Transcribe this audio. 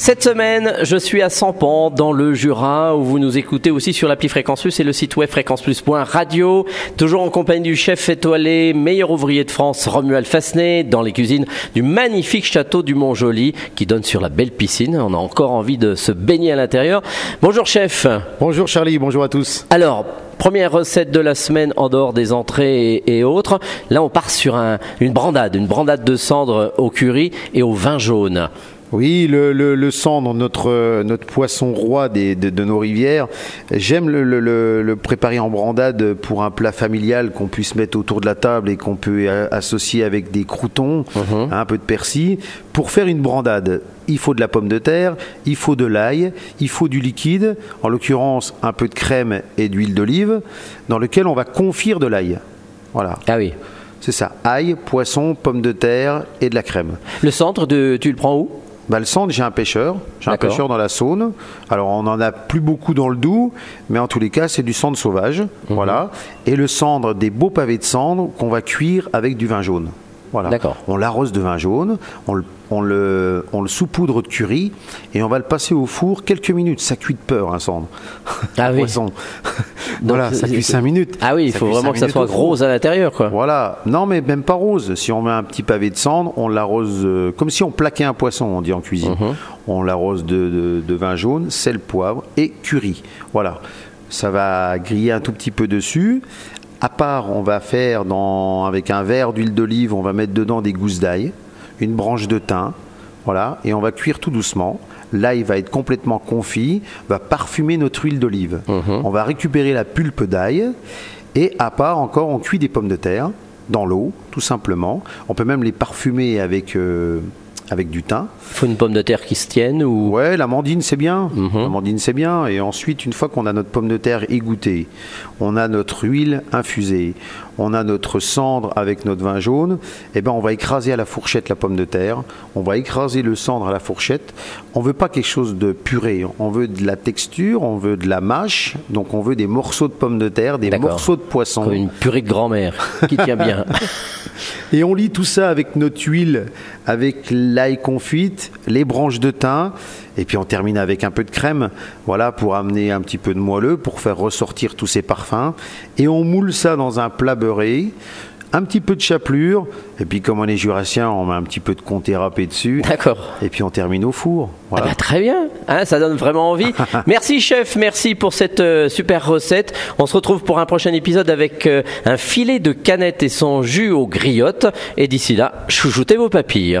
Cette semaine, je suis à Sampan, dans le Jura, où vous nous écoutez aussi sur l'appli Fréquence Plus et le site web fréquenceplus.radio. Toujours en compagnie du chef étoilé, meilleur ouvrier de France, Romuald Fasnet, dans les cuisines du magnifique château du Mont-Joli, qui donne sur la belle piscine. On a encore envie de se baigner à l'intérieur. Bonjour chef. Bonjour Charlie, bonjour à tous. Alors, première recette de la semaine en dehors des entrées et, autres. Là, on part sur une brandade, une brandade de cendre au curry et au vin jaune. Oui, le, le, le cendre, notre, notre poisson roi des, de, de, nos rivières. J'aime le, le, préparer en brandade pour un plat familial qu'on puisse mettre autour de la table et qu'on peut associer avec des croutons, mhm. un peu de persil. Pour faire une brandade, il faut de la pomme de terre, il faut de l'ail, il faut du liquide, en l'occurrence un peu de crème et d'huile d'olive, dans lequel on va confire de l'ail. Voilà. Ah oui. C'est ça, ail, poisson, pomme de terre et de la crème. Le centre, de, tu le prends où? Bah, le centre, j'ai un pêcheur. J'ai un pêcheur dans la Saône. Alors, on n'en a plus beaucoup dans le Doubs, mais en tous les cas, c'est du cendre sauvage. Mhm. Voilà. Et le cendre, des beaux pavés de cendre qu'on va cuire avec du vin jaune. Voilà. On l'arrose de vin jaune, on le, on, le, on le saupoudre de curry et on va le passer au four quelques minutes. Ça cuit de peur, un cendre. Ah oui. voilà, ça cuit 5 minutes. Ah oui, il faut vraiment que ça soit rose à l'intérieur, quoi. Voilà. Non, mais même pas rose. Si on met un petit pavé de cendre, on l'arrose euh, comme si on plaquait un poisson, on dit en cuisine. Mhm. On l'arrose de, de, vin jaune, sel, poivre et curry. Voilà. Ça va griller un tout petit peu dessus. À part, on va faire dans, avec un verre d'huile d'olive, on va mettre dedans des gousses d'ail, une branche de thym, voilà, et on va cuire tout doucement. L'ail va être complètement confit, va parfumer notre huile d'olive. Mhm. On va récupérer la pulpe d'ail et à part encore, on cuit des pommes de terre dans l'eau, tout simplement. On peut même les parfumer avec euh, avec du thym. Il faut une pomme de terre qui se tienne ou Ouais, l'amandine c'est bien. Mhm. L'amandine c'est bien. Et ensuite, une fois qu'on a notre pomme de terre égouttée, on a notre huile infusée, on a notre cendre avec notre vin jaune, et eh ben on va écraser à la fourchette la pomme de terre, on va écraser le cendre à la fourchette. On veut pas quelque chose de puré, on veut de la texture, on veut de la mâche, donc on veut des morceaux de pommes de terre, des morceaux de poisson. Comme une purée de grand-mère qui tient bien. et on lit tout ça avec notre huile, avec l'ail confite, les branches de thym, et puis on termine avec un peu de crème, voilà, pour amener un petit peu de moelleux, pour faire ressortir tous ces parfums. Et on moule ça dans un plat beurré un petit peu de chapelure, et puis comme on est jurassien, on met un petit peu de comté râpé dessus. D'accord. Et puis on termine au four. Ah bah, très bien, hein, ça donne vraiment envie. merci chef, merci pour cette euh, super recette. On se retrouve pour un prochain épisode avec euh, un filet de canette et son jus aux griottes. Et d'ici là, chouchoutez vos papilles.